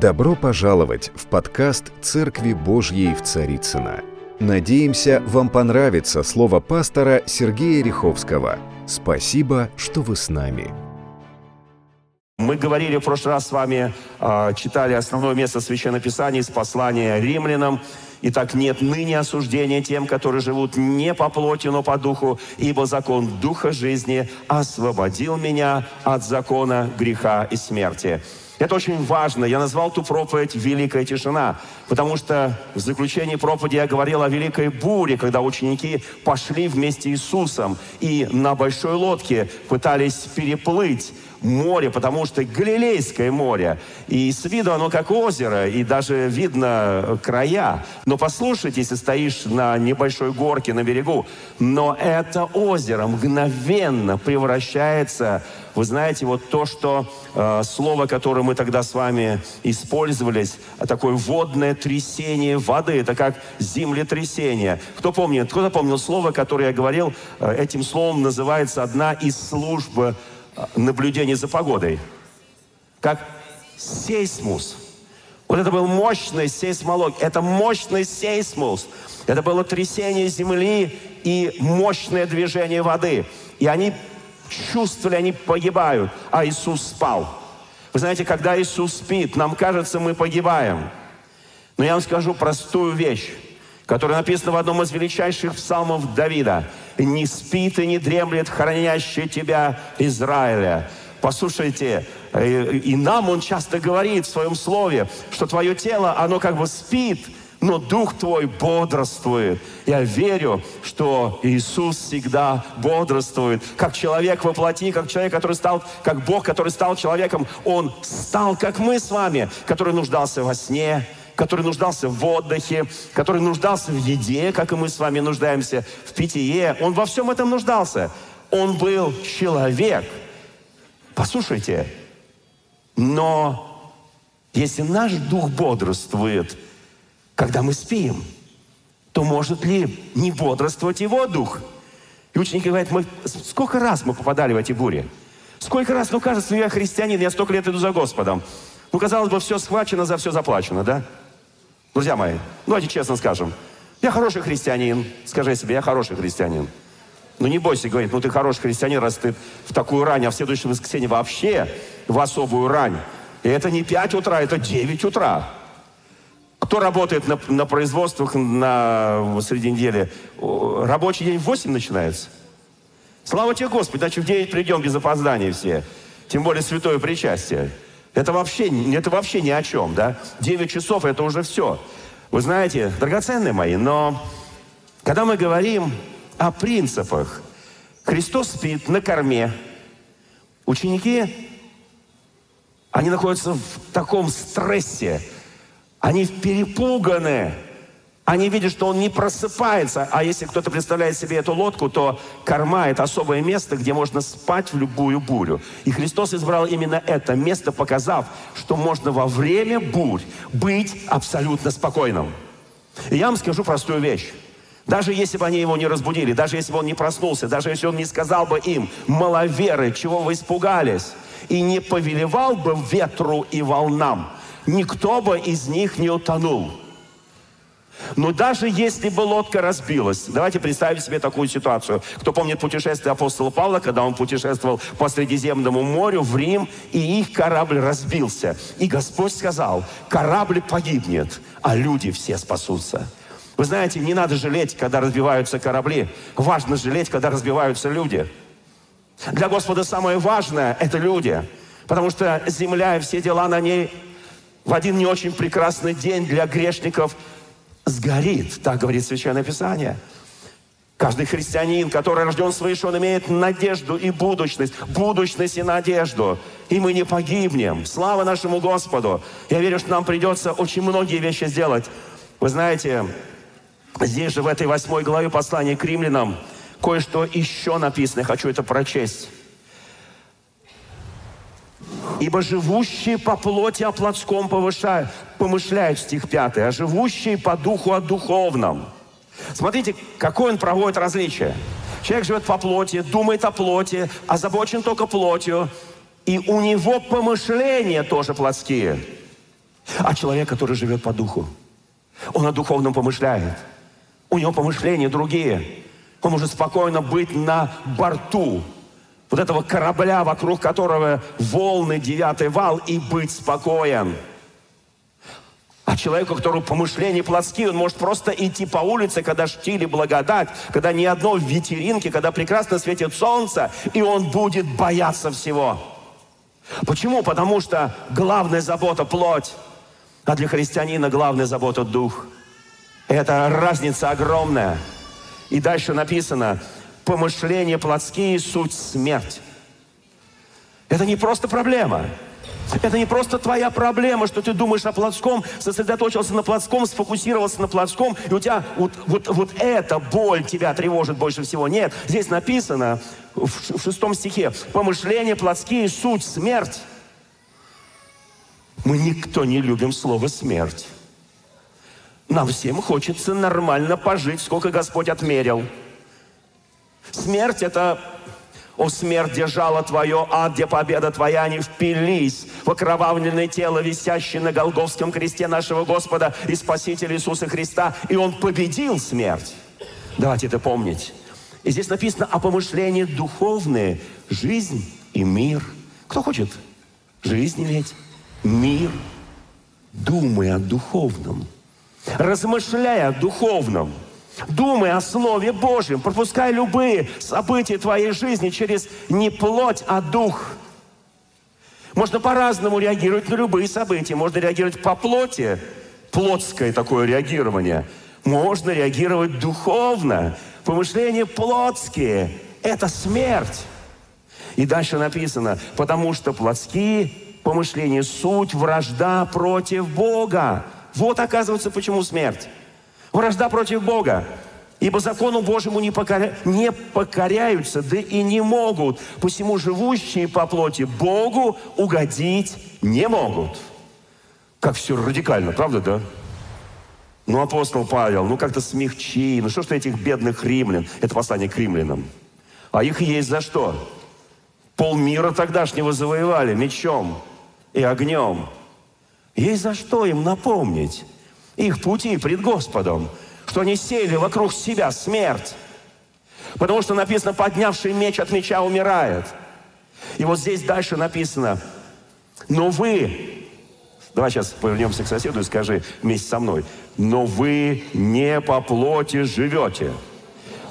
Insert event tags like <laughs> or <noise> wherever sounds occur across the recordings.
Добро пожаловать в подкаст «Церкви Божьей в Царицына. Надеемся, вам понравится слово пастора Сергея Риховского. Спасибо, что вы с нами. Мы говорили в прошлый раз с вами, а, читали основное место Священного Писания из послания римлянам. Итак, нет ныне осуждения тем, которые живут не по плоти, но по духу, ибо закон Духа жизни освободил меня от закона греха и смерти. Это очень важно. Я назвал ту проповедь «Великая тишина», потому что в заключении проповеди я говорил о великой буре, когда ученики пошли вместе с Иисусом и на большой лодке пытались переплыть море, потому что Галилейское море. И с виду оно как озеро, и даже видно края. Но послушайте, если стоишь на небольшой горке на берегу, но это озеро мгновенно превращается вы знаете, вот то, что э, слово, которое мы тогда с вами использовались, такое водное трясение воды, это как землетрясение. Кто помнит, кто помнил слово, которое я говорил, э, этим словом называется одна из служб наблюдения за погодой. Как сейсмус. Вот это был мощный сейсмолог, это мощный сейсмус. Это было трясение земли и мощное движение воды. И они чувствовали, они погибают, а Иисус спал. Вы знаете, когда Иисус спит, нам кажется, мы погибаем. Но я вам скажу простую вещь, которая написана в одном из величайших псалмов Давида. «Не спит и не дремлет хранящий тебя Израиля». Послушайте, э, и нам он часто говорит в своем слове, что твое тело, оно как бы спит – но дух твой бодрствует. Я верю, что Иисус всегда бодрствует. Как человек во плоти, как человек, который стал, как Бог, который стал человеком, Он стал, как мы с вами, который нуждался во сне, который нуждался в отдыхе, который нуждался в еде, как и мы с вами нуждаемся в питье. Он во всем этом нуждался. Он был человек. Послушайте, но если наш дух бодрствует – когда мы спим, то может ли не бодрствовать его дух? И ученики говорят, мы, сколько раз мы попадали в эти бури? Сколько раз, ну кажется, я христианин, я столько лет иду за Господом. Ну, казалось бы, все схвачено, за все заплачено, да? Друзья мои, давайте честно скажем. Я хороший христианин. Скажи себе, я хороший христианин. Ну, не бойся, говорит, ну, ты хороший христианин, раз ты в такую рань, а в следующее воскресенье вообще в особую рань. И это не 5 утра, это 9 утра. Кто работает на, на производствах на, среди недели? Рабочий день в 8 начинается. Слава тебе, Господи, иначе в 9 придем без опоздания все. Тем более святое причастие. Это вообще, это вообще ни о чем, да? 9 часов это уже все. Вы знаете, драгоценные мои, но когда мы говорим о принципах, Христос спит на корме. Ученики, они находятся в таком стрессе, они перепуганы. Они видят, что он не просыпается. А если кто-то представляет себе эту лодку, то корма – это особое место, где можно спать в любую бурю. И Христос избрал именно это место, показав, что можно во время бурь быть абсолютно спокойным. И я вам скажу простую вещь. Даже если бы они его не разбудили, даже если бы он не проснулся, даже если он не сказал бы им, маловеры, чего вы испугались, и не повелевал бы ветру и волнам – никто бы из них не утонул. Но даже если бы лодка разбилась, давайте представим себе такую ситуацию. Кто помнит путешествие апостола Павла, когда он путешествовал по Средиземному морю в Рим, и их корабль разбился. И Господь сказал, корабль погибнет, а люди все спасутся. Вы знаете, не надо жалеть, когда разбиваются корабли. Важно жалеть, когда разбиваются люди. Для Господа самое важное – это люди. Потому что земля и все дела на ней в один не очень прекрасный день для грешников сгорит. Так говорит Священное Писание. Каждый христианин, который рожден свыше, он имеет надежду и будущность. Будущность и надежду. И мы не погибнем. Слава нашему Господу. Я верю, что нам придется очень многие вещи сделать. Вы знаете, здесь же в этой восьмой главе послания к римлянам кое-что еще написано. Я хочу это прочесть. Ибо живущие по плоти о плотском повышают, помышляют, стих 5, а живущие по духу о духовном. Смотрите, какое он проводит различие. Человек живет по плоти, думает о плоти, озабочен только плотью, и у него помышления тоже плотские. А человек, который живет по духу, он о духовном помышляет. У него помышления другие. Он может спокойно быть на борту вот этого корабля, вокруг которого волны, девятый вал, и быть спокоен. А человеку, который помышления плотские, он может просто идти по улице, когда штили благодать, когда ни одно в ветеринке, когда прекрасно светит солнце, и он будет бояться всего. Почему? Потому что главная забота – плоть, а для христианина главная забота – дух. Это разница огромная. И дальше написано, помышления плотские – суть смерть. Это не просто проблема. Это не просто твоя проблема, что ты думаешь о плотском, сосредоточился на плотском, сфокусировался на плотском, и у тебя вот, вот, вот эта боль тебя тревожит больше всего. Нет, здесь написано в шестом стихе, помышления плотские – суть смерть. Мы никто не любим слово «смерть». Нам всем хочется нормально пожить, сколько Господь отмерил. Смерть – это о, смерть, где жало твое, ад, где победа твоя, они впились в окровавленное тело, висящее на Голговском кресте нашего Господа и Спасителя Иисуса Христа. И Он победил смерть. Давайте это помнить. И здесь написано о помышлении духовные, жизнь и мир. Кто хочет жизнь иметь, мир, думая о духовном, размышляя о духовном – Думай о Слове Божьем. Пропускай любые события твоей жизни через не плоть, а дух. Можно по-разному реагировать на любые события. Можно реагировать по плоти, плотское такое реагирование. Можно реагировать духовно. Помышления плотские – это смерть. И дальше написано, потому что плотские помышления – суть вражда против Бога. Вот оказывается, почему смерть. Вражда против Бога. Ибо закону Божьему не, покоря... не покоряются, да и не могут. Посему живущие по плоти Богу угодить не могут. Как все радикально, правда, да? Ну, апостол Павел, ну как-то смягчи. Ну что ж ты этих бедных римлян? Это послание к римлянам. А их есть за что? Полмира тогдашнего завоевали мечом и огнем. Есть за что им напомнить их пути пред Господом, что они сели вокруг себя смерть. Потому что написано, поднявший меч от меча умирает. И вот здесь дальше написано, но вы, давай сейчас повернемся к соседу и скажи вместе со мной, но вы не по плоти живете.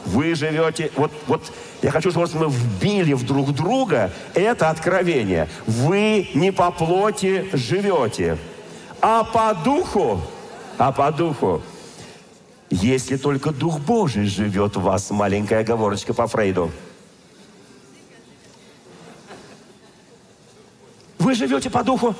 Вы живете, вот, вот я хочу, чтобы мы вбили в друг друга это откровение. Вы не по плоти живете, а по духу а по духу. Если только Дух Божий живет в вас, маленькая оговорочка по Фрейду. Вы живете по духу,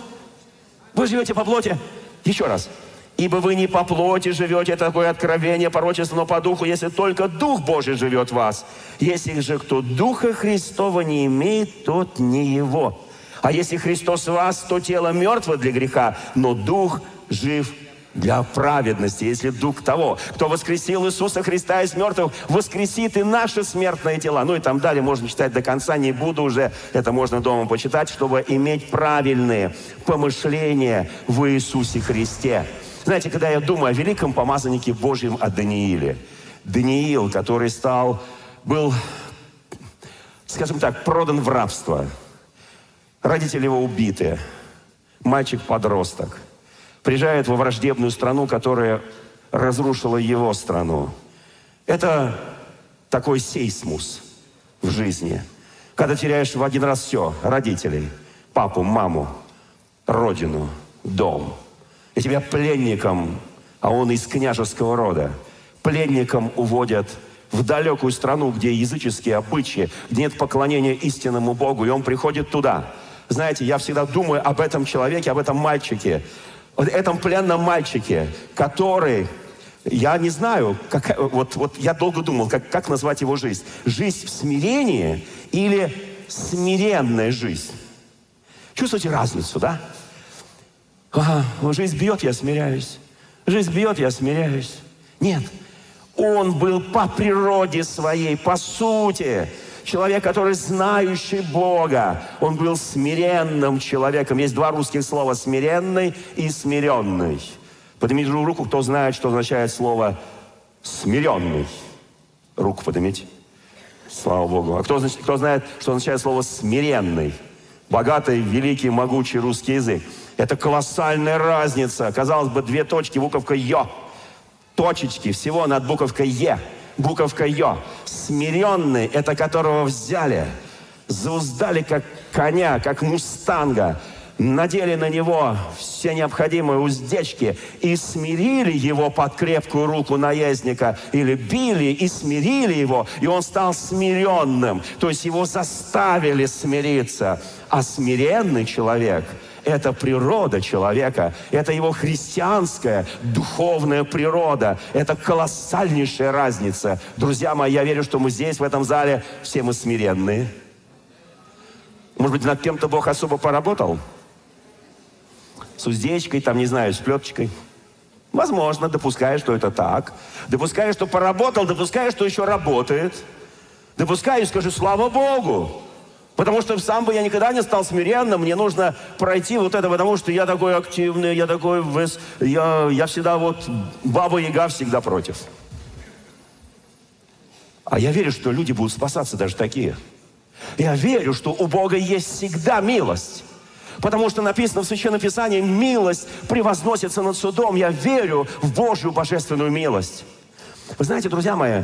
вы живете по плоти. Еще раз. Ибо вы не по плоти живете, такое откровение, порочество, но по духу, если только Дух Божий живет в вас. Если же кто Духа Христова не имеет, тот не его. А если Христос в вас, то тело мертво для греха, но Дух жив для праведности, если Дух того, кто воскресил Иисуса Христа из мертвых, воскресит и наши смертные тела. Ну и там далее можно читать до конца, не буду уже, это можно дома почитать, чтобы иметь правильные помышления в Иисусе Христе. Знаете, когда я думаю о великом помазаннике Божьем, о Данииле, Даниил, который стал, был, скажем так, продан в рабство. Родители его убиты. Мальчик-подросток – приезжает во враждебную страну, которая разрушила его страну. Это такой сейсмус в жизни. Когда теряешь в один раз все, родителей, папу, маму, родину, дом. И тебя пленником, а он из княжеского рода, пленником уводят в далекую страну, где языческие обычаи, где нет поклонения истинному Богу, и он приходит туда. Знаете, я всегда думаю об этом человеке, об этом мальчике, этом пленном мальчике, который, я не знаю, как, вот, вот я долго думал, как, как назвать его жизнь. Жизнь в смирении или смиренная жизнь? Чувствуете разницу, да? Ага, жизнь бьет, я смиряюсь. Жизнь бьет, я смиряюсь. Нет, он был по природе своей, по сути, человек, который знающий Бога. Он был смиренным человеком. Есть два русских слова «смиренный» и «смиренный». Поднимите руку, кто знает, что означает слово «смиренный». Руку поднимите. Слава Богу. А кто, кто знает, что означает слово «смиренный»? Богатый, великий, могучий русский язык. Это колоссальная разница. Казалось бы, две точки, буковка «ё». Точечки всего над буковкой «е». Буковка «ё». Смиренный – это которого взяли, зауздали как коня, как мустанга, надели на него все необходимые уздечки и смирили его под крепкую руку наездника, или били и смирили его, и он стал смиренным. То есть его заставили смириться. А смиренный человек – это природа человека, это его христианская, духовная природа. Это колоссальнейшая разница. Друзья мои, я верю, что мы здесь, в этом зале, все мы смиренные. Может быть, над кем-то Бог особо поработал? с уздечкой, там, не знаю, с плеточкой. Возможно, допускаю, что это так. Допускаю, что поработал, допускаю, что еще работает. Допускаю и скажу, слава Богу. Потому что сам бы я никогда не стал смиренным. Мне нужно пройти вот это, потому что я такой активный, я такой... Я, я всегда вот... Баба-яга всегда против. А я верю, что люди будут спасаться даже такие. Я верю, что у Бога есть всегда милость. Потому что написано в Священном Писании, милость превозносится над судом. Я верю в Божью божественную милость. Вы знаете, друзья мои,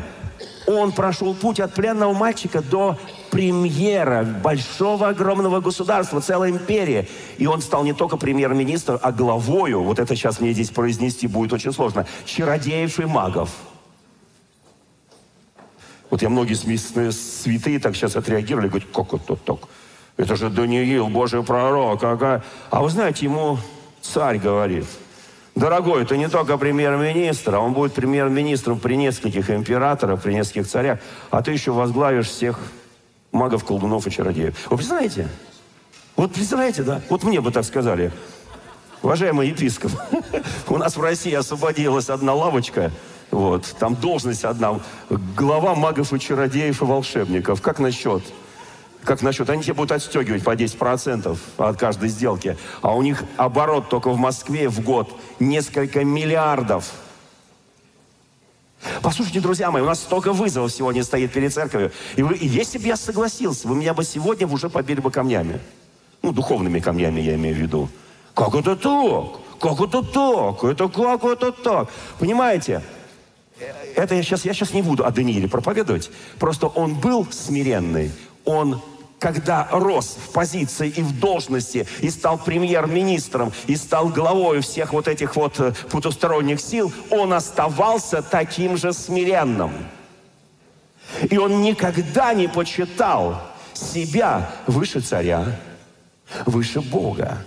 он прошел путь от пленного мальчика до премьера большого, огромного государства, целой империи. И он стал не только премьер-министром, а главою, вот это сейчас мне здесь произнести будет очень сложно, чародеев и магов. Вот я многие святые так сейчас отреагировали, говорят, как это так? Это же Даниил, Божий пророк. Ага. А вы знаете, ему царь говорит, дорогой, ты не только премьер-министр, а он будет премьер-министром при нескольких императорах, при нескольких царях, а ты еще возглавишь всех магов, колдунов и чародеев. Вы представляете? Вот представляете, да? Вот мне бы так сказали. Уважаемый епископ, <laughs> у нас в России освободилась одна лавочка, вот, там должность одна, глава магов и чародеев и волшебников. Как насчет? Как насчет? Они тебе будут отстегивать по 10% от каждой сделки. А у них оборот только в Москве в год несколько миллиардов. Послушайте, друзья мои, у нас столько вызовов сегодня стоит перед церковью. И, вы, и если бы я согласился, вы меня бы сегодня уже побили бы камнями. Ну, духовными камнями я имею в виду. Как это так? Как это так? Это как это так? Понимаете? Это я сейчас, я сейчас не буду о Данииле проповедовать. Просто он был смиренный. Он когда рос в позиции и в должности, и стал премьер-министром, и стал главой всех вот этих вот э, потусторонних сил, он оставался таким же смиренным. И он никогда не почитал себя выше царя, выше Бога.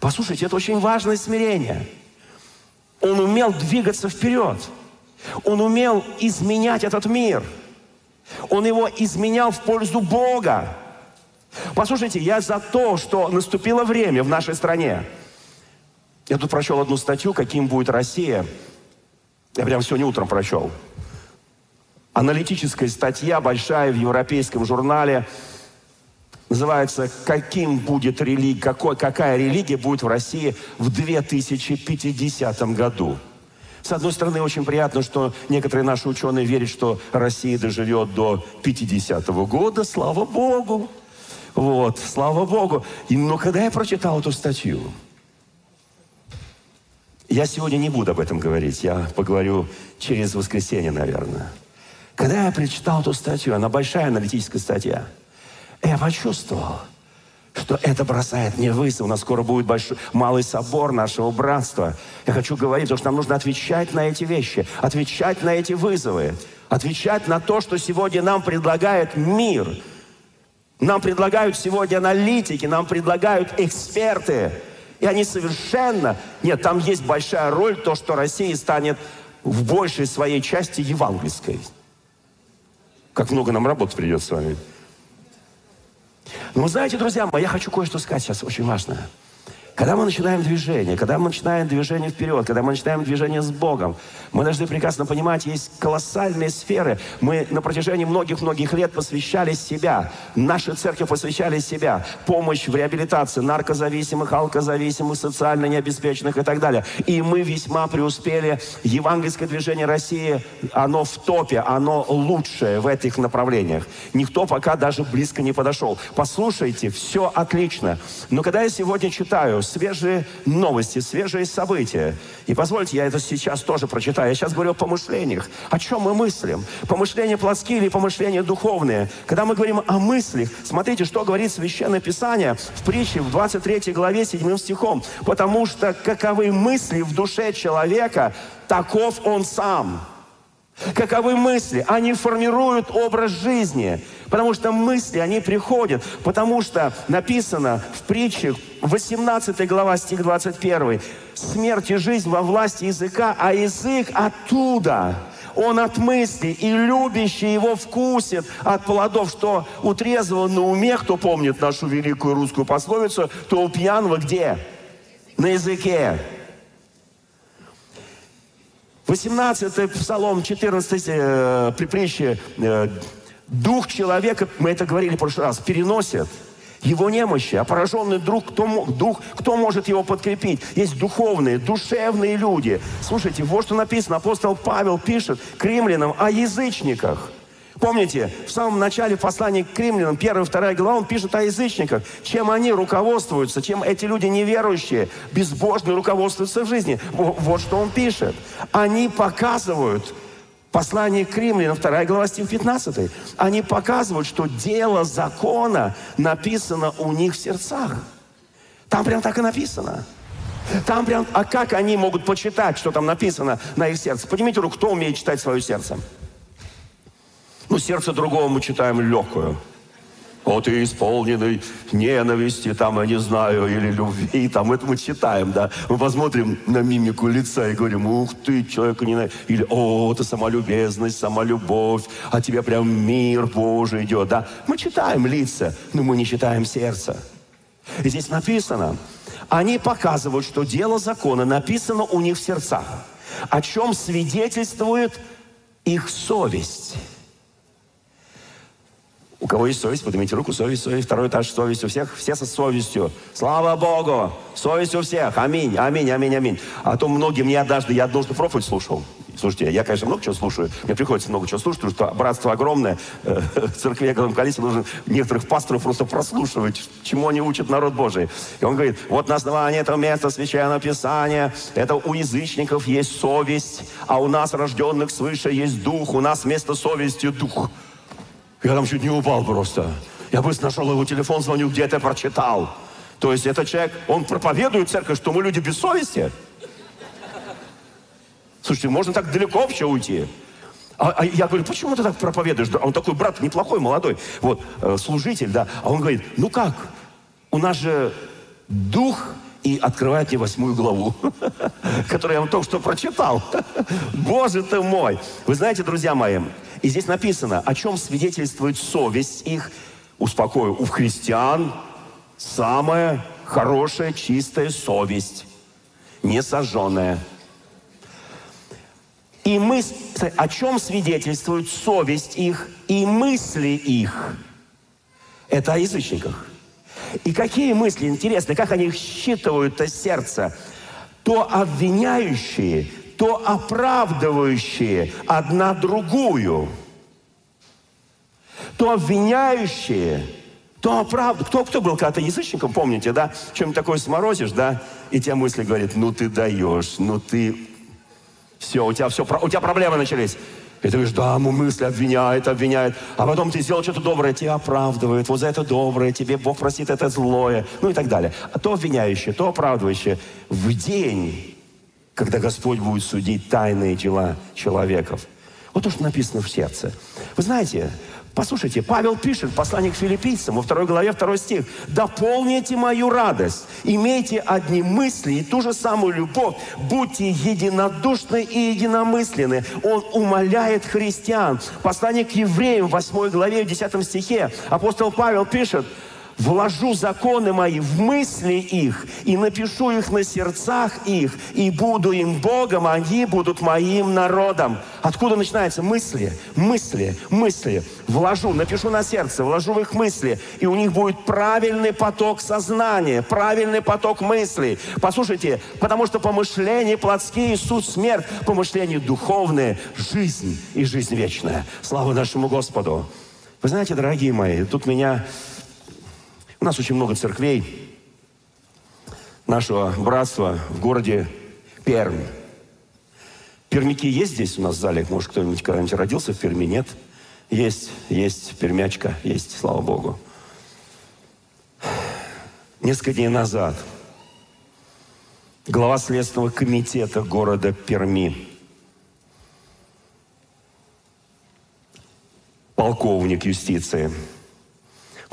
Послушайте, это очень важное смирение. Он умел двигаться вперед. Он умел изменять этот мир. Он его изменял в пользу Бога. Послушайте, я за то, что наступило время в нашей стране. Я тут прочел одну статью, каким будет Россия. Я прям сегодня утром прочел. Аналитическая статья большая в европейском журнале. Называется «Каким будет религия, какой, какая религия будет в России в 2050 году?» С одной стороны, очень приятно, что некоторые наши ученые верят, что Россия доживет до 50 -го года. Слава Богу! Вот, слава Богу. Но когда я прочитал эту статью, я сегодня не буду об этом говорить, я поговорю через воскресенье, наверное. Когда я прочитал эту статью, она большая аналитическая статья, я почувствовал, что это бросает мне вызов. У нас скоро будет большой, малый собор нашего братства. Я хочу говорить, потому что нам нужно отвечать на эти вещи, отвечать на эти вызовы, отвечать на то, что сегодня нам предлагает мир – нам предлагают сегодня аналитики, нам предлагают эксперты. И они совершенно... Нет, там есть большая роль, то, что Россия станет в большей своей части евангельской. Как много нам работать придется с вами. Но вы знаете, друзья мои, я хочу кое-что сказать сейчас, очень важное. Когда мы начинаем движение, когда мы начинаем движение вперед, когда мы начинаем движение с Богом, мы должны прекрасно понимать, есть колоссальные сферы. Мы на протяжении многих-многих лет посвящали себя, наши церкви посвящали себя, помощь в реабилитации наркозависимых, алкозависимых, социально необеспеченных и так далее. И мы весьма преуспели. Евангельское движение России, оно в топе, оно лучшее в этих направлениях. Никто пока даже близко не подошел. Послушайте, все отлично. Но когда я сегодня читаю свежие новости, свежие события. И позвольте, я это сейчас тоже прочитаю. Я сейчас говорю о помышлениях. О чем мы мыслим? Помышления плотские или помышления духовные? Когда мы говорим о мыслях, смотрите, что говорит Священное Писание в притче в 23 главе 7 стихом. «Потому что каковы мысли в душе человека, таков он сам». Каковы мысли? Они формируют образ жизни. Потому что мысли, они приходят. Потому что написано в притче, 18 глава, стих 21. Смерть и жизнь во власти языка, а язык оттуда. Он от мысли, и любящий его вкусит от плодов, что у трезвого на уме, кто помнит нашу великую русскую пословицу, то у пьяного где? На языке. 18 Псалом, 14 э, припрещие, э, дух человека, мы это говорили в прошлый раз, переносит его немощи, а пораженный друг, кто, дух, кто может его подкрепить? Есть духовные, душевные люди. Слушайте, вот что написано, апостол Павел пишет к римлянам о язычниках – Помните, в самом начале послания к первая и вторая глава, он пишет о язычниках. Чем они руководствуются, чем эти люди неверующие, безбожные руководствуются в жизни. Вот что он пишет. Они показывают, послание к римлянам, вторая глава, стих 15. Они показывают, что дело закона написано у них в сердцах. Там прям так и написано. Там прям, а как они могут почитать, что там написано на их сердце? Поднимите руку, кто умеет читать свое сердце? Ну, сердце другого мы читаем легкую. Вот и исполненный ненависти, там, я не знаю, или любви, там, это мы читаем, да. Мы посмотрим на мимику лица и говорим, ух ты, человека не Или, о, это самолюбезность, самолюбовь, а тебе прям мир Божий идет, да. Мы читаем лица, но мы не читаем сердце. И здесь написано, они показывают, что дело закона написано у них в сердцах, о чем свидетельствует их совесть. У кого есть совесть, поднимите руку, совесть, совесть. Второй этаж, совесть у всех, все со совестью. Слава Богу! Совесть у всех. Аминь, аминь, аминь, аминь. А то многим, я однажды, я однажды проповедь слушал. Слушайте, я, конечно, много чего слушаю. Мне приходится много чего слушать, потому что братство огромное. Э, <laughs> в церкви огромном количестве нужно некоторых пасторов просто прослушивать, чему они учат народ Божий. И он говорит, вот на основании этого места Священного Писания, это у язычников есть совесть, а у нас, рожденных свыше, есть дух. У нас вместо совести дух. Я там чуть не упал просто. Я быстро нашел его телефон, звоню, где это прочитал. То есть этот человек, он проповедует церковь, что мы люди без совести. Слушайте, можно так далеко вообще уйти. А, а я говорю, почему ты так проповедуешь? Он такой брат неплохой, молодой, вот, э, служитель, да. А он говорит, ну как, у нас же дух и открывает мне восьмую главу, <laughs> которую я вам только что прочитал. <laughs> Боже ты мой! Вы знаете, друзья мои, и здесь написано, о чем свидетельствует совесть их. Успокою, у христиан самая хорошая, чистая совесть, не сожженная. И мы, о чем свидетельствует совесть их и мысли их? Это о язычниках. И какие мысли, интересно, как они их считывают, то сердце? То обвиняющие, то оправдывающие одна другую, то обвиняющие, то оправдывающие. Кто, кто был когда-то язычником, помните, да? Чем такое сморозишь, да? И те мысли говорят, ну ты даешь, ну ты... Все, у тебя все, у тебя проблемы начались. И ты говоришь, да, ему мысли обвиняет, обвиняет. А потом ты сделал что-то доброе, тебя оправдывает. Вот за это доброе, тебе Бог простит это злое. Ну и так далее. А то обвиняющее, то оправдывающее. В день когда Господь будет судить тайные дела человеков. Вот то, что написано в сердце. Вы знаете, послушайте, Павел пишет в послании к филиппийцам, во второй главе, второй стих. «Дополните мою радость, имейте одни мысли и ту же самую любовь, будьте единодушны и единомысленны». Он умоляет христиан. Послание к евреям в 8 главе, в 10 стихе апостол Павел пишет, вложу законы мои в мысли их и напишу их на сердцах их, и буду им Богом, они будут моим народом. Откуда начинаются мысли? Мысли, мысли. Вложу, напишу на сердце, вложу в их мысли, и у них будет правильный поток сознания, правильный поток мыслей. Послушайте, потому что помышления плотские – суть смерть, помышления духовные – жизнь и жизнь вечная. Слава нашему Господу! Вы знаете, дорогие мои, тут меня у нас очень много церквей нашего братства в городе Пермь. Пермяки есть здесь у нас в зале? Может, кто-нибудь когда-нибудь родился в Перми? Нет? Есть, есть пермячка, есть, слава Богу. Несколько дней назад глава Следственного комитета города Перми, полковник юстиции –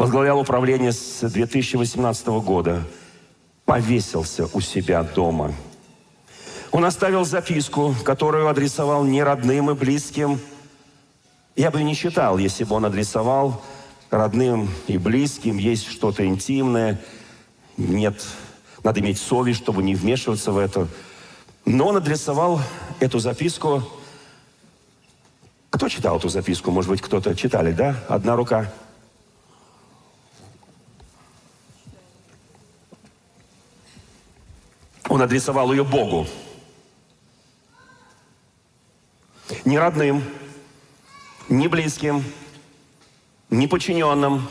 возглавлял управление с 2018 года, повесился у себя дома. Он оставил записку, которую адресовал не родным и близким. Я бы не считал, если бы он адресовал родным и близким, есть что-то интимное, нет, надо иметь совесть, чтобы не вмешиваться в это. Но он адресовал эту записку. Кто читал эту записку? Может быть, кто-то читали, да? Одна рука. Он адресовал ее Богу. Не родным, не близким, не подчиненным,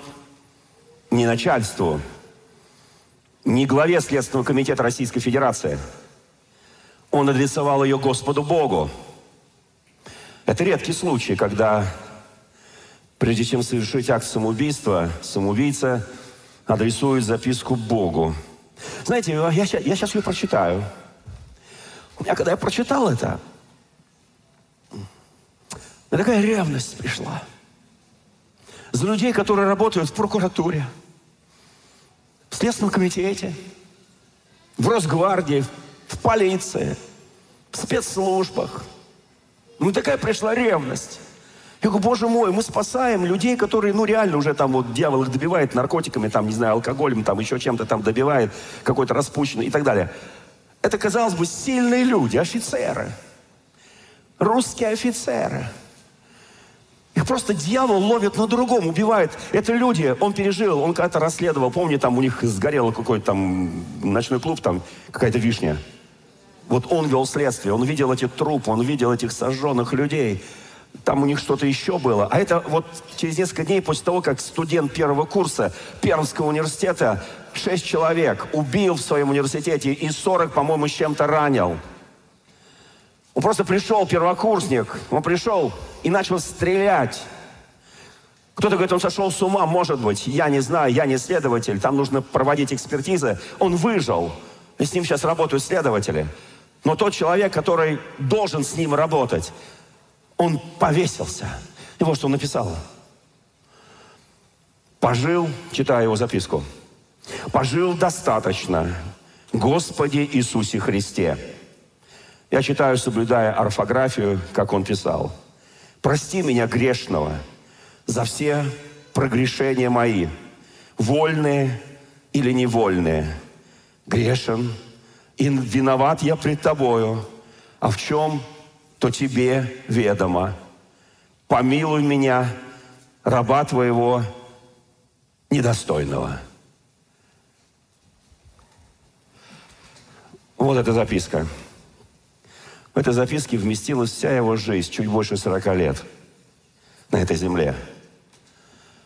не начальству, не главе Следственного комитета Российской Федерации. Он адресовал ее Господу Богу. Это редкий случай, когда прежде чем совершить акт самоубийства, самоубийца адресует записку Богу – знаете, я, я сейчас ее прочитаю. У меня, когда я прочитал это, мне такая ревность пришла. За людей, которые работают в прокуратуре, в Следственном комитете, в Росгвардии, в полиции, в спецслужбах. Ну, такая пришла ревность. Я говорю, боже мой, мы спасаем людей, которые, ну, реально уже там вот дьявол их добивает наркотиками, там, не знаю, алкоголем, там, еще чем-то там добивает, какой-то распущенный и так далее. Это, казалось бы, сильные люди, офицеры. Русские офицеры. Их просто дьявол ловит на другом, убивает. Это люди, он пережил, он когда-то расследовал, помню, там у них сгорел какой-то там ночной клуб, там какая-то вишня. Вот он вел следствие, он видел эти трупы, он видел этих сожженных людей там у них что-то еще было. А это вот через несколько дней после того, как студент первого курса Пермского университета, шесть человек убил в своем университете и 40, по-моему, с чем-то ранил. Он просто пришел, первокурсник, он пришел и начал стрелять. Кто-то говорит, он сошел с ума, может быть. Я не знаю, я не следователь, там нужно проводить экспертизы. Он выжил. И с ним сейчас работают следователи. Но тот человек, который должен с ним работать, он повесился. И вот что он написал. Пожил, читаю его записку, пожил достаточно, Господи Иисусе Христе. Я читаю, соблюдая орфографию, как он писал. Прости меня грешного за все прогрешения мои, вольные или невольные. Грешен и виноват я пред Тобою. А в чем то тебе ведомо. Помилуй меня, раба твоего недостойного. Вот эта записка. В этой записке вместилась вся его жизнь, чуть больше 40 лет на этой земле.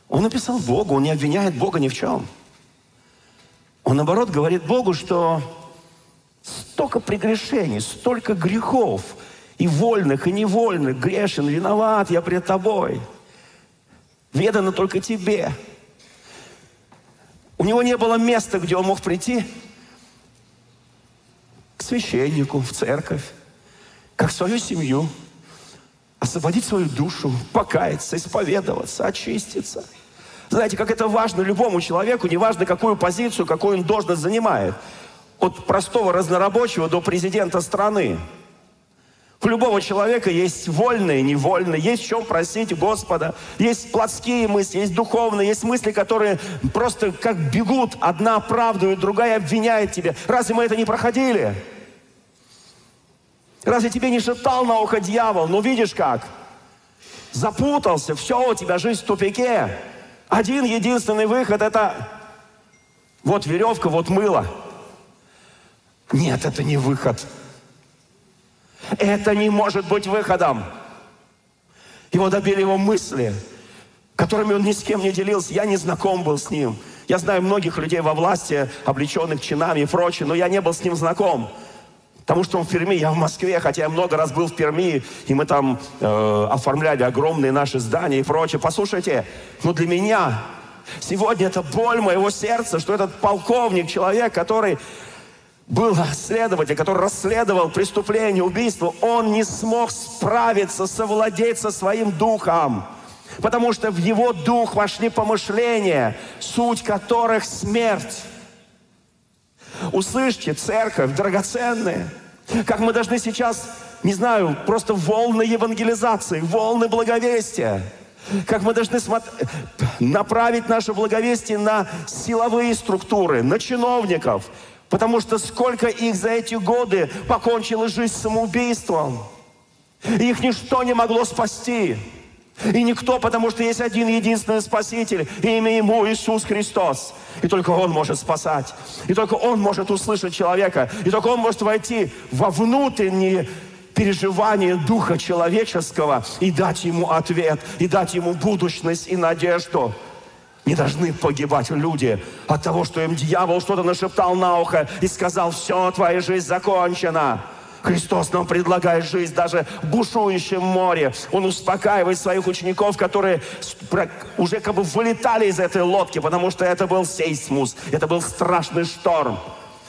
Он написал Богу, он не обвиняет Бога ни в чем. Он, наоборот, говорит Богу, что столько прегрешений, столько грехов – и вольных, и невольных, грешен, виноват, я пред тобой. Ведано только тебе. У него не было места, где он мог прийти к священнику, в церковь, как свою семью, освободить свою душу, покаяться, исповедоваться, очиститься. Знаете, как это важно любому человеку, неважно, какую позицию, какую он должность занимает. От простого разнорабочего до президента страны – У любого человека есть вольные, невольные, есть в чем просить Господа. Есть плотские мысли, есть духовные, есть мысли, которые просто как бегут. Одна оправдывает, другая обвиняет тебя. Разве мы это не проходили? Разве тебе не шептал на ухо дьявол? Ну видишь как? Запутался, все, у тебя жизнь в тупике. Один единственный выход – это вот веревка, вот мыло. Нет, это не выход. Это не может быть выходом. Его добили его мысли, которыми он ни с кем не делился. Я не знаком был с ним. Я знаю многих людей во власти, облеченных чинами и прочее, но я не был с ним знаком. Потому что он в Перми, я в Москве, хотя я много раз был в Перми, и мы там э, оформляли огромные наши здания и прочее. Послушайте, но для меня сегодня это боль моего сердца, что этот полковник, человек, который был следователь, который расследовал преступление, убийство, он не смог справиться, совладеть со своим духом. Потому что в его дух вошли помышления, суть которых смерть. Услышьте, церковь драгоценная, как мы должны сейчас, не знаю, просто волны евангелизации, волны благовестия, как мы должны направить наше благовестие на силовые структуры, на чиновников, Потому что сколько их за эти годы покончило жизнь самоубийством. И их ничто не могло спасти. И никто, потому что есть один единственный Спаситель, имя Ему Иисус Христос. И только Он может спасать. И только Он может услышать человека. И только Он может войти во внутренние переживания духа человеческого и дать ему ответ, и дать ему будущность и надежду. Не должны погибать люди от того, что им дьявол что-то нашептал на ухо и сказал, все, твоя жизнь закончена. Христос нам предлагает жизнь даже в бушующем море. Он успокаивает своих учеников, которые уже как бы вылетали из этой лодки, потому что это был сейсмус, это был страшный шторм.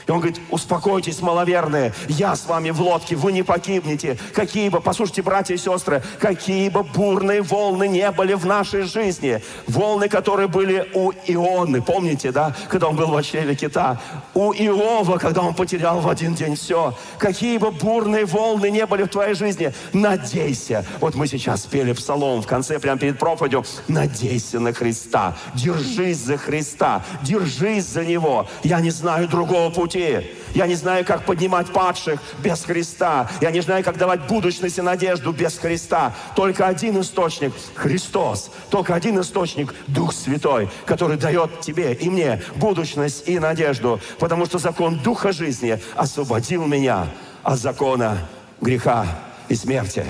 И он говорит, успокойтесь, маловерные, я с вами в лодке, вы не погибнете. Какие бы, послушайте, братья и сестры, какие бы бурные волны не были в нашей жизни. Волны, которые были у Ионы, помните, да, когда он был в очреве кита. У Иова, когда он потерял в один день все. Какие бы бурные волны не были в твоей жизни, надейся. Вот мы сейчас пели псалом в конце, прямо перед проповедью. Надейся на Христа, держись за Христа, держись за Него. Я не знаю другого пути пути. Я не знаю, как поднимать падших без Христа. Я не знаю, как давать будущность и надежду без Христа. Только один источник – Христос. Только один источник – Дух Святой, который дает тебе и мне будущность и надежду. Потому что закон Духа жизни освободил меня от закона греха и смерти.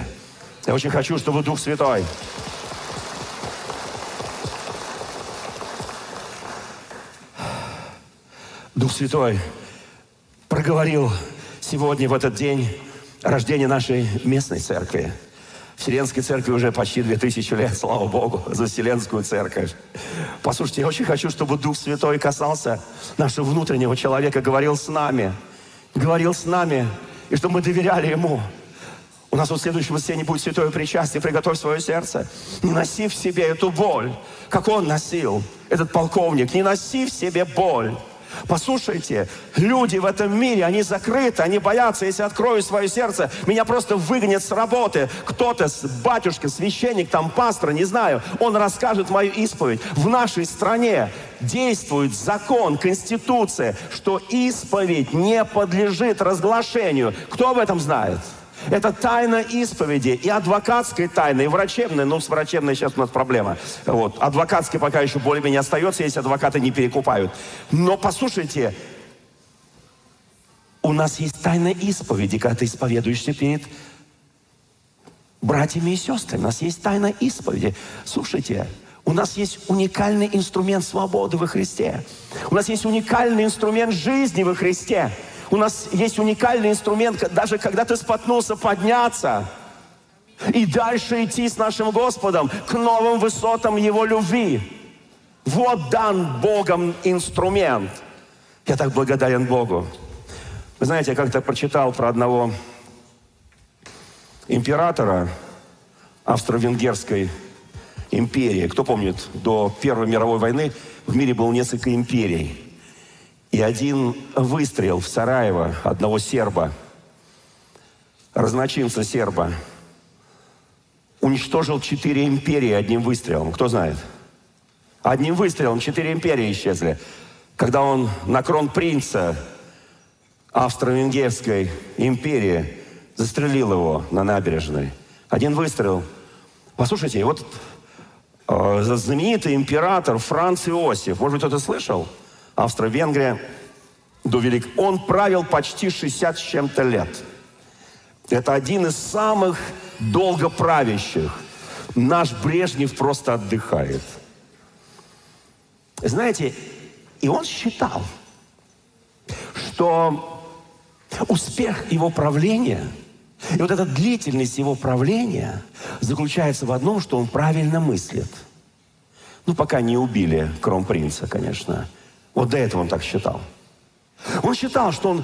Я очень хочу, чтобы Дух Святой Дух Святой проговорил сегодня, в этот день рождения нашей местной церкви. Вселенской церкви уже почти 2000 лет, слава Богу, за Вселенскую церковь. Послушайте, я очень хочу, чтобы Дух Святой касался нашего внутреннего человека, говорил с нами, говорил с нами, и чтобы мы доверяли Ему. У нас в следующем воскресенье будет святое причастие. Приготовь свое сердце. Не носи в себе эту боль, как он носил, этот полковник. Не носи в себе боль. Послушайте, люди в этом мире, они закрыты, они боятся, если открою свое сердце, меня просто выгонят с работы. Кто-то, батюшка, священник, там пастор, не знаю, он расскажет мою исповедь. В нашей стране действует закон, конституция, что исповедь не подлежит разглашению. Кто об этом знает? Это тайна исповеди и адвокатской тайны, и врачебной. Ну, с врачебной сейчас у нас проблема. Вот. Адвокатской пока еще более-менее остается, если адвокаты не перекупают. Но послушайте, у нас есть тайна исповеди, когда ты исповедуешься перед братьями и сестрами. У нас есть тайна исповеди. Слушайте, у нас есть уникальный инструмент свободы во Христе. У нас есть уникальный инструмент жизни во Христе. У нас есть уникальный инструмент, даже когда ты споткнулся, подняться и дальше идти с нашим Господом к новым высотам Его любви. Вот дан Богом инструмент. Я так благодарен Богу. Вы знаете, я как-то прочитал про одного императора Австро-Венгерской империи. Кто помнит, до Первой мировой войны в мире было несколько империй. И один выстрел в Сараево одного серба разночинца серба, уничтожил четыре империи одним выстрелом. Кто знает? Одним выстрелом четыре империи исчезли. Когда он на кронпринца Австро-Венгерской империи застрелил его на набережной. Один выстрел. Послушайте, вот э, знаменитый император Франц Иосиф, может быть, кто-то слышал? Австро-Венгрия до Велик... Он правил почти 60 с чем-то лет. Это один из самых долгоправящих. Наш Брежнев просто отдыхает. Знаете, и он считал, что успех его правления и вот эта длительность его правления заключается в одном, что он правильно мыслит. Ну, пока не убили кронпринца, конечно. Вот до этого он так считал. Он считал, что он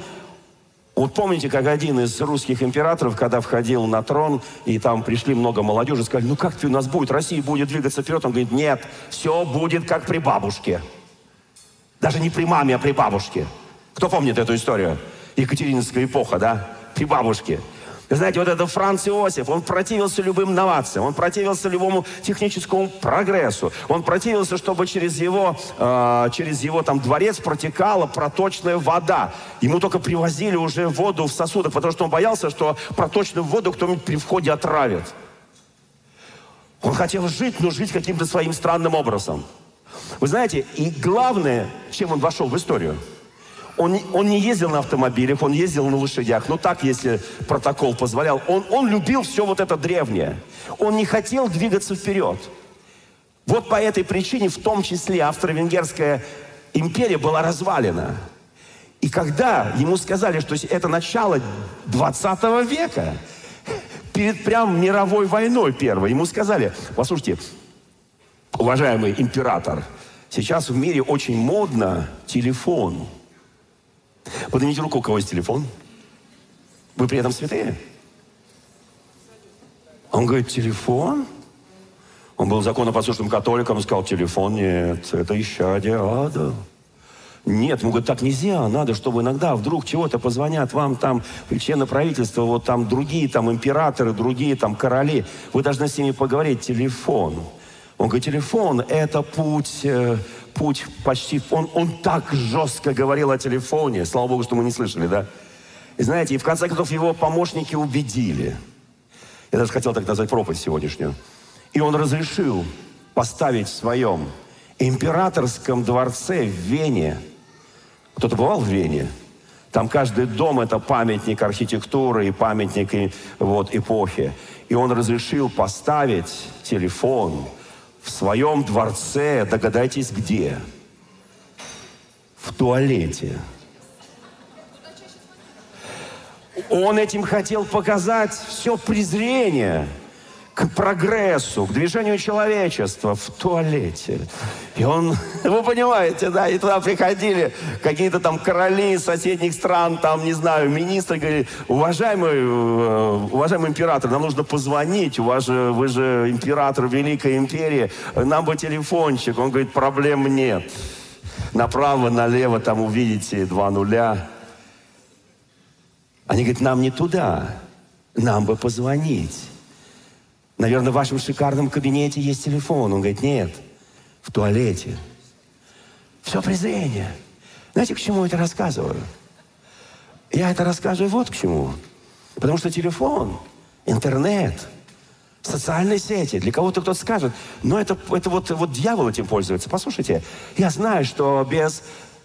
вот помните, как один из русских императоров, когда входил на трон, и там пришли много молодежи, сказали, ну как ты у нас будет, Россия будет двигаться вперед? Он говорит, нет, все будет как при бабушке. Даже не при маме, а при бабушке. Кто помнит эту историю? Екатерининская эпоха, да? При бабушке. Знаете, вот это Франц Иосиф, он противился любым новациям, он противился любому техническому прогрессу, он противился, чтобы через его, э, через его там дворец протекала проточная вода. Ему только привозили уже воду в сосудах, потому что он боялся, что проточную воду кто-нибудь при входе отравит. Он хотел жить, но жить каким-то своим странным образом. Вы знаете, и главное, чем он вошел в историю – он, он не ездил на автомобилях, он ездил на лошадях. Ну так, если протокол позволял. Он, он любил все вот это древнее. Он не хотел двигаться вперед. Вот по этой причине, в том числе, Австро-Венгерская империя была развалена. И когда ему сказали, что это начало 20 века, перед прям мировой войной первой, ему сказали, послушайте, уважаемый император, сейчас в мире очень модно телефон – Поднимите руку, у кого есть телефон. Вы при этом святые? Он говорит, телефон? Он был законопослушным католиком, он сказал, телефон нет, это исчадие ада. Нет, ему говорят, так нельзя, надо, чтобы иногда вдруг чего-то позвонят вам там, члены правительства, вот там другие там императоры, другие там короли. Вы должны с ними поговорить, телефон. Он говорит, телефон – это путь э, путь почти... Он, он так жестко говорил о телефоне. Слава Богу, что мы не слышали, да? И знаете, и в конце концов его помощники убедили. Я даже хотел так назвать проповедь сегодняшнюю. И он разрешил поставить в своем императорском дворце в Вене. Кто-то бывал в Вене? Там каждый дом это памятник архитектуры и памятник вот, эпохи. И он разрешил поставить телефон, в своем дворце, догадайтесь где? В туалете. Он этим хотел показать все презрение – к прогрессу, к движению человечества в туалете. И он, <laughs> вы понимаете, да, и туда приходили какие-то там короли соседних стран, там, не знаю, министры, говорили, уважаемый, э, уважаемый император, нам нужно позвонить, у вас же, вы же император Великой Империи, нам бы телефончик. Он говорит, проблем нет. Направо, налево там увидите два нуля. Они говорят, нам не туда, нам бы позвонить. Наверное, в вашем шикарном кабинете есть телефон. Он говорит, нет, в туалете. Все презрение. Знаете, к чему я это рассказываю? Я это рассказываю вот к чему. Потому что телефон, интернет, социальные сети, для кого-то кто-то скажет, но это, это вот, вот дьявол этим пользуется. Послушайте, я знаю, что без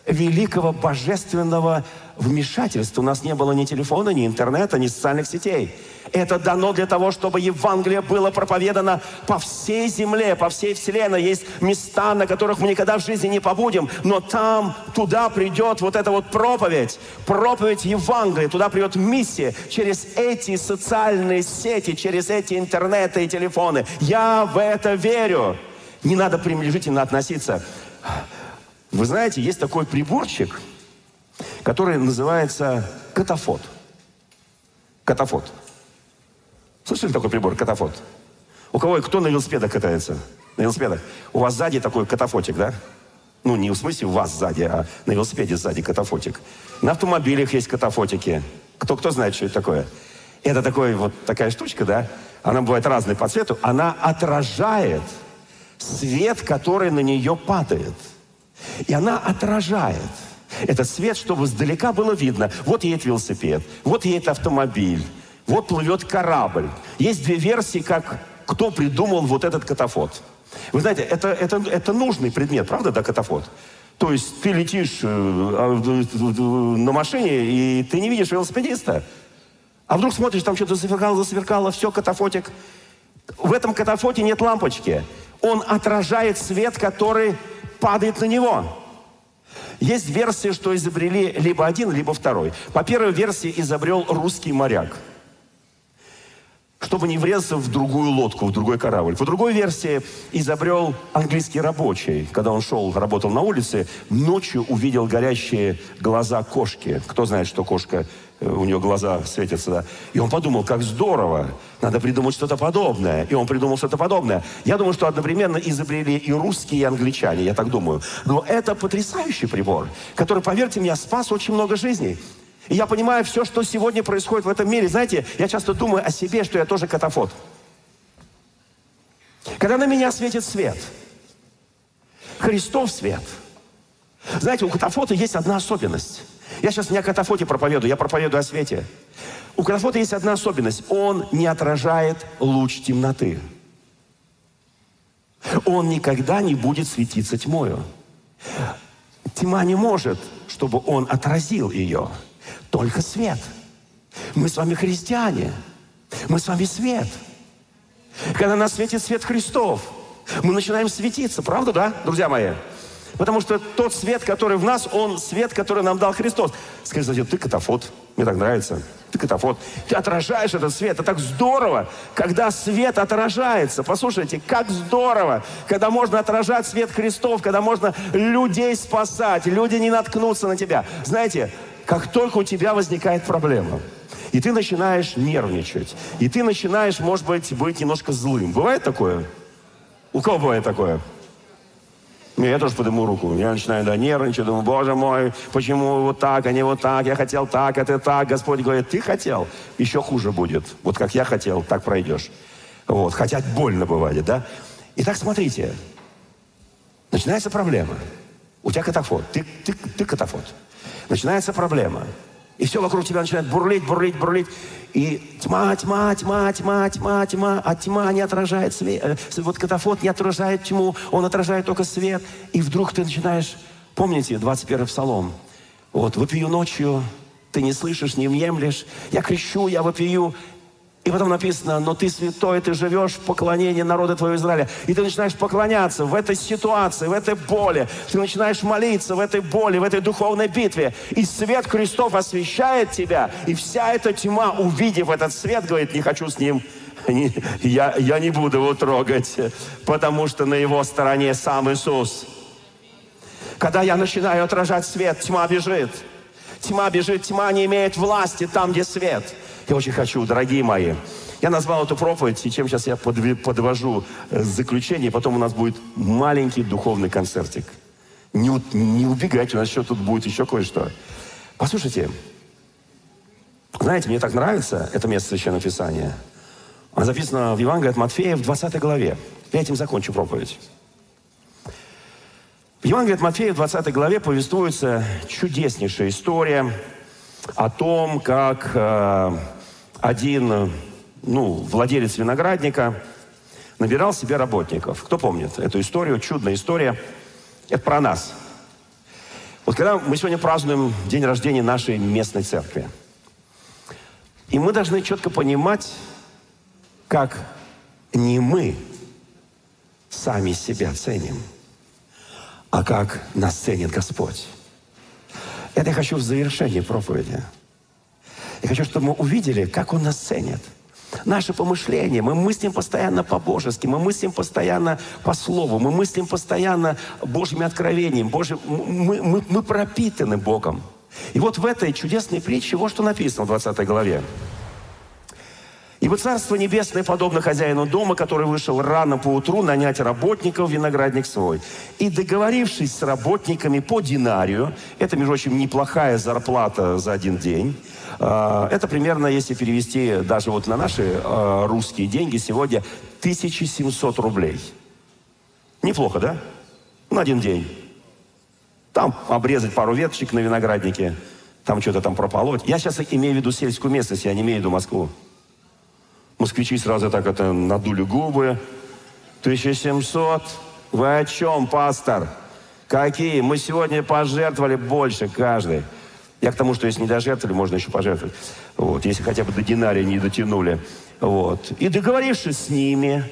великого божественного вмешательства у нас не было ни телефона, ни интернета, ни социальных сетей. Это дано для того, чтобы Евангелие было проповедано по всей земле, по всей вселенной. Есть места, на которых мы никогда в жизни не побудем, но там, туда придет вот эта вот проповедь, проповедь Евангелия, туда придет миссия через эти социальные сети, через эти интернеты и телефоны. Я в это верю. Не надо пренебрежительно относиться. Вы знаете, есть такой приборчик, который называется катафот. Катафот. Слышали такой прибор, катафот? У кого, кто на велосипедах катается? На велосипедах. У вас сзади такой катафотик, да? Ну, не в смысле у вас сзади, а на велосипеде сзади катафотик. На автомобилях есть катафотики. Кто, кто знает, что это такое? Это такой, вот такая штучка, да? Она бывает разной по цвету. Она отражает свет, который на нее падает. И она отражает этот свет, чтобы сдалека было видно. Вот едет велосипед, вот едет автомобиль, вот плывет корабль. Есть две версии, как кто придумал вот этот катафот. Вы знаете, это, это, это нужный предмет, правда, да, катафот? То есть ты летишь э, а, на машине, и ты не видишь велосипедиста. А вдруг смотришь, там что-то засверкало, засверкало, все, катафотик. В этом катафоте нет лампочки. Он отражает свет, который падает на него. Есть версия, что изобрели либо один, либо второй. По первой версии изобрел русский моряк чтобы не врезаться в другую лодку, в другой корабль. По другой версии изобрел английский рабочий. Когда он шел, работал на улице, ночью увидел горящие глаза кошки. Кто знает, что кошка, э, у нее глаза светятся. Да? И он подумал, как здорово, надо придумать что-то подобное. И он придумал что-то подобное. Я думаю, что одновременно изобрели и русские, и англичане, я так думаю. Но это потрясающий прибор, который, поверьте мне, спас очень много жизней. И я понимаю все, что сегодня происходит в этом мире. Знаете, я часто думаю о себе, что я тоже катафот. Когда на меня светит свет, Христов свет. Знаете, у катафота есть одна особенность. Я сейчас не о катафоте проповедую, я проповедую о свете. У катафота есть одна особенность. Он не отражает луч темноты. Он никогда не будет светиться тьмою. Тьма не может, чтобы он отразил ее. Только свет. Мы с вами христиане. Мы с вами свет. Когда нас светит свет Христов, мы начинаем светиться. Правда, да, друзья мои? Потому что тот свет, который в нас, он свет, который нам дал Христос. Скажите, ты катафот. Мне так нравится. Ты катафот. Ты отражаешь этот свет. Это так здорово, когда свет отражается. Послушайте, как здорово, когда можно отражать свет Христов, когда можно людей спасать. Люди не наткнутся на тебя. Знаете, как только у тебя возникает проблема, и ты начинаешь нервничать, и ты начинаешь, может быть, быть немножко злым. Бывает такое? У кого бывает такое? Я тоже подниму руку. Я начинаю да, нервничать, думаю, боже мой, почему вот так, а не вот так, я хотел так, а ты так. Господь говорит, ты хотел, еще хуже будет. Вот как я хотел, так пройдешь. Вот, хотя больно бывает, да? Итак, смотрите, начинается проблема. У тебя катафот, ты, ты, ты катафот начинается проблема. И все вокруг тебя начинает бурлить, бурлить, бурлить. И тьма, тьма, тьма, тьма, тьма, тьма. А тьма не отражает свет. Э, вот катафот не отражает тьму, он отражает только свет. И вдруг ты начинаешь... Помните 21 псалом? Вот, вопию ночью, ты не слышишь, не въемлешь. Я кричу, я вопию, и потом написано, но ты святой, ты живешь в поклонении народа твоего Израиля. И ты начинаешь поклоняться в этой ситуации, в этой боли. Ты начинаешь молиться в этой боли, в этой духовной битве. И свет Христов освещает тебя. И вся эта тьма, увидев этот свет, говорит, не хочу с ним я, я не буду его трогать, потому что на его стороне сам Иисус. Когда я начинаю отражать свет, тьма бежит. Тьма бежит, тьма не имеет власти там, где свет. Я очень хочу, дорогие мои. Я назвал эту проповедь, и чем сейчас я подвожу э, заключение, потом у нас будет маленький духовный концертик. Не, не убегайте, у нас еще тут будет еще кое-что. Послушайте, знаете, мне так нравится это место Священного Писания. Оно записано в Евангелии от Матфея в 20 главе. Я этим закончу проповедь. В Евангелии от Матфея в 20 главе повествуется чудеснейшая история о том, как э, один ну, владелец виноградника набирал себе работников. Кто помнит эту историю? Чудная история. Это про нас. Вот когда мы сегодня празднуем день рождения нашей местной церкви, и мы должны четко понимать, как не мы сами себя ценим, а как нас ценит Господь. Это я хочу в завершении проповеди – я хочу, чтобы мы увидели, как Он нас ценит. Наше помышление, мы мыслим постоянно по-божески, мы мыслим постоянно по Слову, мы мыслим постоянно Божьими откровениями, Божьим, мы, мы, мы пропитаны Богом. И вот в этой чудесной притче вот что написано в 20 главе. Ибо Царство Небесное подобно хозяину дома, который вышел рано по утру нанять работников в виноградник свой. И договорившись с работниками по динарию, это, между прочим, неплохая зарплата за один день, а, это примерно, если перевести даже вот на наши а, русские деньги, сегодня 1700 рублей. Неплохо, да? На один день. Там обрезать пару веточек на винограднике, там что-то там прополоть. Я сейчас имею в виду сельскую местность, я не имею в виду Москву. Москвичи сразу так это надули губы. 1700. Вы о чем, пастор? Какие? Мы сегодня пожертвовали больше каждый. Я к тому, что если не дожертвовали, можно еще пожертвовать. Вот, если хотя бы до динария не дотянули. Вот. И договорившись с ними,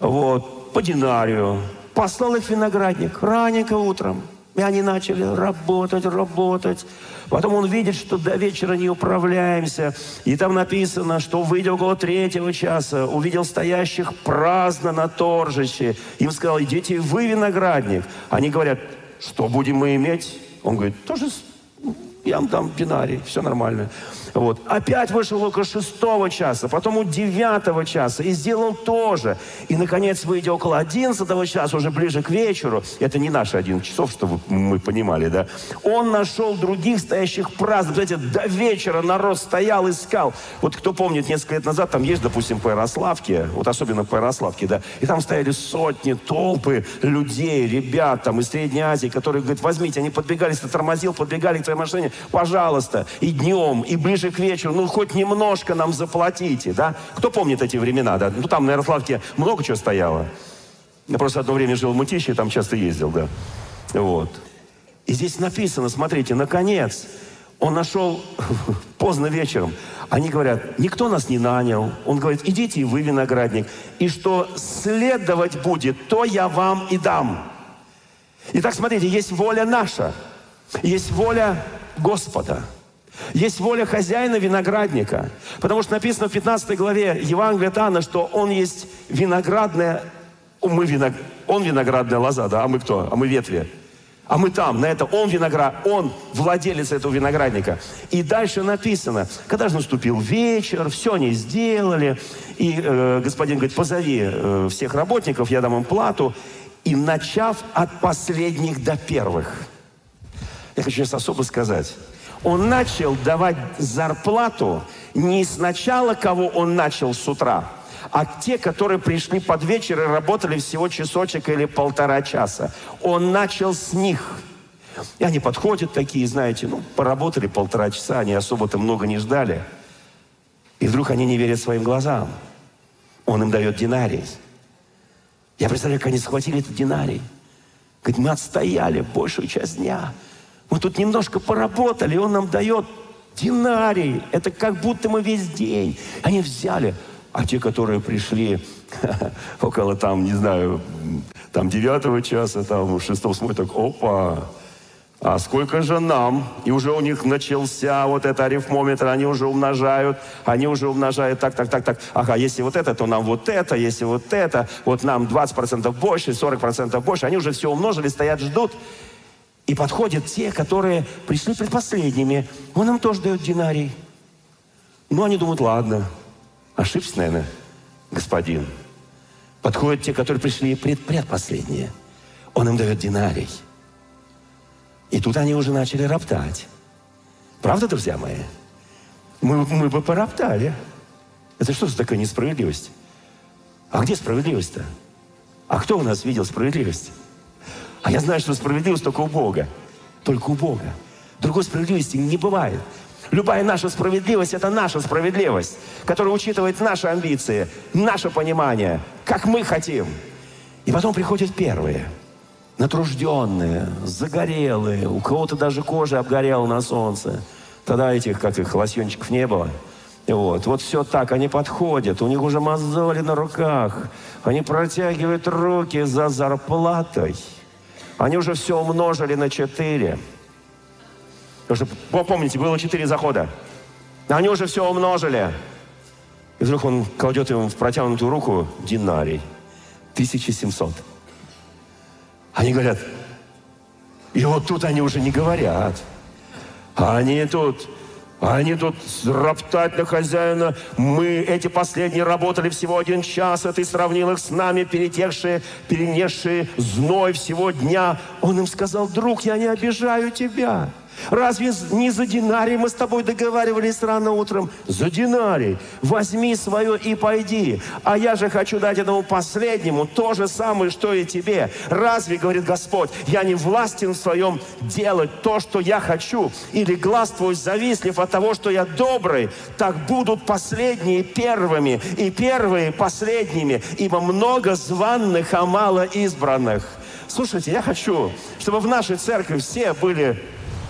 вот, по динарию, послал их виноградник раненько утром. И они начали работать, работать. Потом он видит, что до вечера не управляемся. И там написано, что выйдя около третьего часа, увидел стоящих праздно на торжище. Им сказал, идите вы виноградник. Они говорят, что будем мы иметь? Он говорит, тоже я вам дам динарий, все нормально. Вот. Опять вышел около шестого часа, потом у девятого часа и сделал то же. И, наконец, выйдя около одиннадцатого часа, уже ближе к вечеру, это не наши 11 часов, чтобы мы понимали, да, он нашел других стоящих праздных. Знаете, до вечера народ стоял, искал. Вот кто помнит, несколько лет назад там есть, допустим, по Ярославке, вот особенно по Ярославке, да, и там стояли сотни, толпы людей, ребят там из Средней Азии, которые говорят, возьмите, они подбегали, ты тормозил, подбегали к твоей машине, пожалуйста, и днем, и ближе ближе к вечеру, ну, хоть немножко нам заплатите, да? Кто помнит эти времена, да? Ну, там на Ярославке много чего стояло. Я просто одно время жил в Мытище, там часто ездил, да. Вот. И здесь написано, смотрите, наконец, он нашел <laughs> поздно вечером. Они говорят, никто нас не нанял. Он говорит, идите и вы, виноградник. И что следовать будет, то я вам и дам. Итак, смотрите, есть воля наша, есть воля Господа. Есть воля хозяина виноградника. Потому что написано в 15 главе Евангелия от Анна, что он есть виноградная... Мы виног... Он виноградная лоза, да? А мы кто? А мы ветви. А мы там, на это он виноград, он владелец этого виноградника. И дальше написано, когда же наступил вечер, все они сделали, и э, господин говорит, позови э, всех работников, я дам им плату, и начав от последних до первых. Я хочу сейчас особо сказать, он начал давать зарплату не сначала, кого он начал с утра, а те, которые пришли под вечер и работали всего часочек или полтора часа. Он начал с них. И они подходят такие, знаете, ну, поработали полтора часа, они особо-то много не ждали. И вдруг они не верят своим глазам. Он им дает динарий. Я представляю, как они схватили этот динарий. Говорит, мы отстояли большую часть дня. Мы тут немножко поработали, он нам дает динарий. Это как будто мы весь день. Они взяли. А те, которые пришли <laughs> около там, не знаю, там девятого часа, там шестого смотрят, так, опа, а сколько же нам? И уже у них начался вот это арифмометр, они уже умножают, они уже умножают так, так, так, так. Ага, если вот это, то нам вот это, если вот это, вот нам 20% больше, 40% больше. Они уже все умножили, стоят, ждут. И подходят те, которые пришли предпоследними. Он им тоже дает динарий. Ну, они думают, ладно, ошибся, наверное, господин. Подходят те, которые пришли пред предпоследние. Он им дает динарий. И тут они уже начали роптать. Правда, друзья мои? Мы, мы бы пороптали. Это что за такая несправедливость? А где справедливость-то? А кто у нас видел справедливость? А я знаю, что справедливость только у Бога. Только у Бога. Другой справедливости не бывает. Любая наша справедливость – это наша справедливость, которая учитывает наши амбиции, наше понимание, как мы хотим. И потом приходят первые, натружденные, загорелые, у кого-то даже кожа обгорела на солнце. Тогда этих, как их, лосьончиков не было. Вот, вот все так, они подходят, у них уже мозоли на руках, они протягивают руки за зарплатой – они уже все умножили на 4. Потому что, помните, было 4 захода. Они уже все умножили. И вдруг он кладет ему в протянутую руку динарий. 1700. Они говорят, и вот тут они уже не говорят. А они тут А они тут роптать на хозяина. Мы эти последние работали всего один час, а ты сравнил их с нами, перетекшие, перенесшие зной всего дня. Он им сказал, друг, я не обижаю тебя. Разве не за динарий мы с тобой договаривались рано утром? За динарий. Возьми свое и пойди. А я же хочу дать этому последнему то же самое, что и тебе. Разве, говорит Господь, я не властен в своем делать то, что я хочу? Или глаз твой завистлив от того, что я добрый? Так будут последние первыми, и первые последними, ибо много званных, а мало избранных. Слушайте, я хочу, чтобы в нашей церкви все были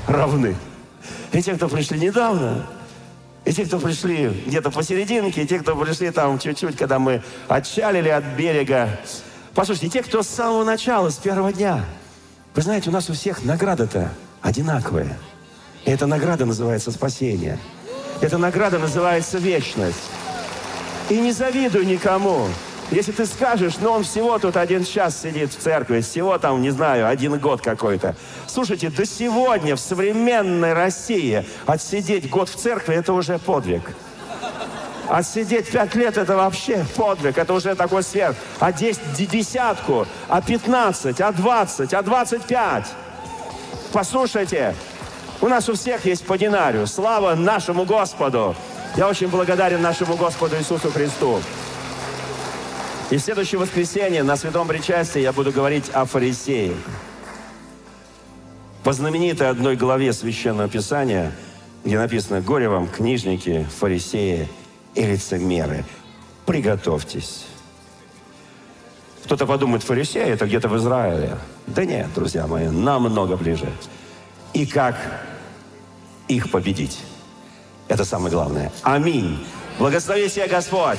равны. И те, кто пришли недавно, и те, кто пришли где-то посерединке, и те, кто пришли там чуть-чуть, когда мы отчалили от берега. Послушайте, те, кто с самого начала, с первого дня. Вы знаете, у нас у всех награда-то одинаковая. И эта награда называется спасение. Эта награда называется вечность. И не завидуй никому. Если ты скажешь, ну он всего тут один час сидит в церкви, всего там, не знаю, один год какой-то. Слушайте, до сегодня в современной России отсидеть год в церкви – это уже подвиг. Отсидеть пять лет – это вообще подвиг, это уже такой сверх. А десять, десятку, а пятнадцать, а двадцать, а двадцать пять. Послушайте, у нас у всех есть по динарию. Слава нашему Господу! Я очень благодарен нашему Господу Иисусу Христу. И в следующее воскресенье на Святом Причастии я буду говорить о фарисеях. По знаменитой одной главе Священного Писания, где написано «Горе вам, книжники, фарисеи и лицемеры, приготовьтесь». Кто-то подумает, фарисеи это где-то в Израиле. Да нет, друзья мои, намного ближе. И как их победить? Это самое главное. Аминь. Благослови тебя Господь.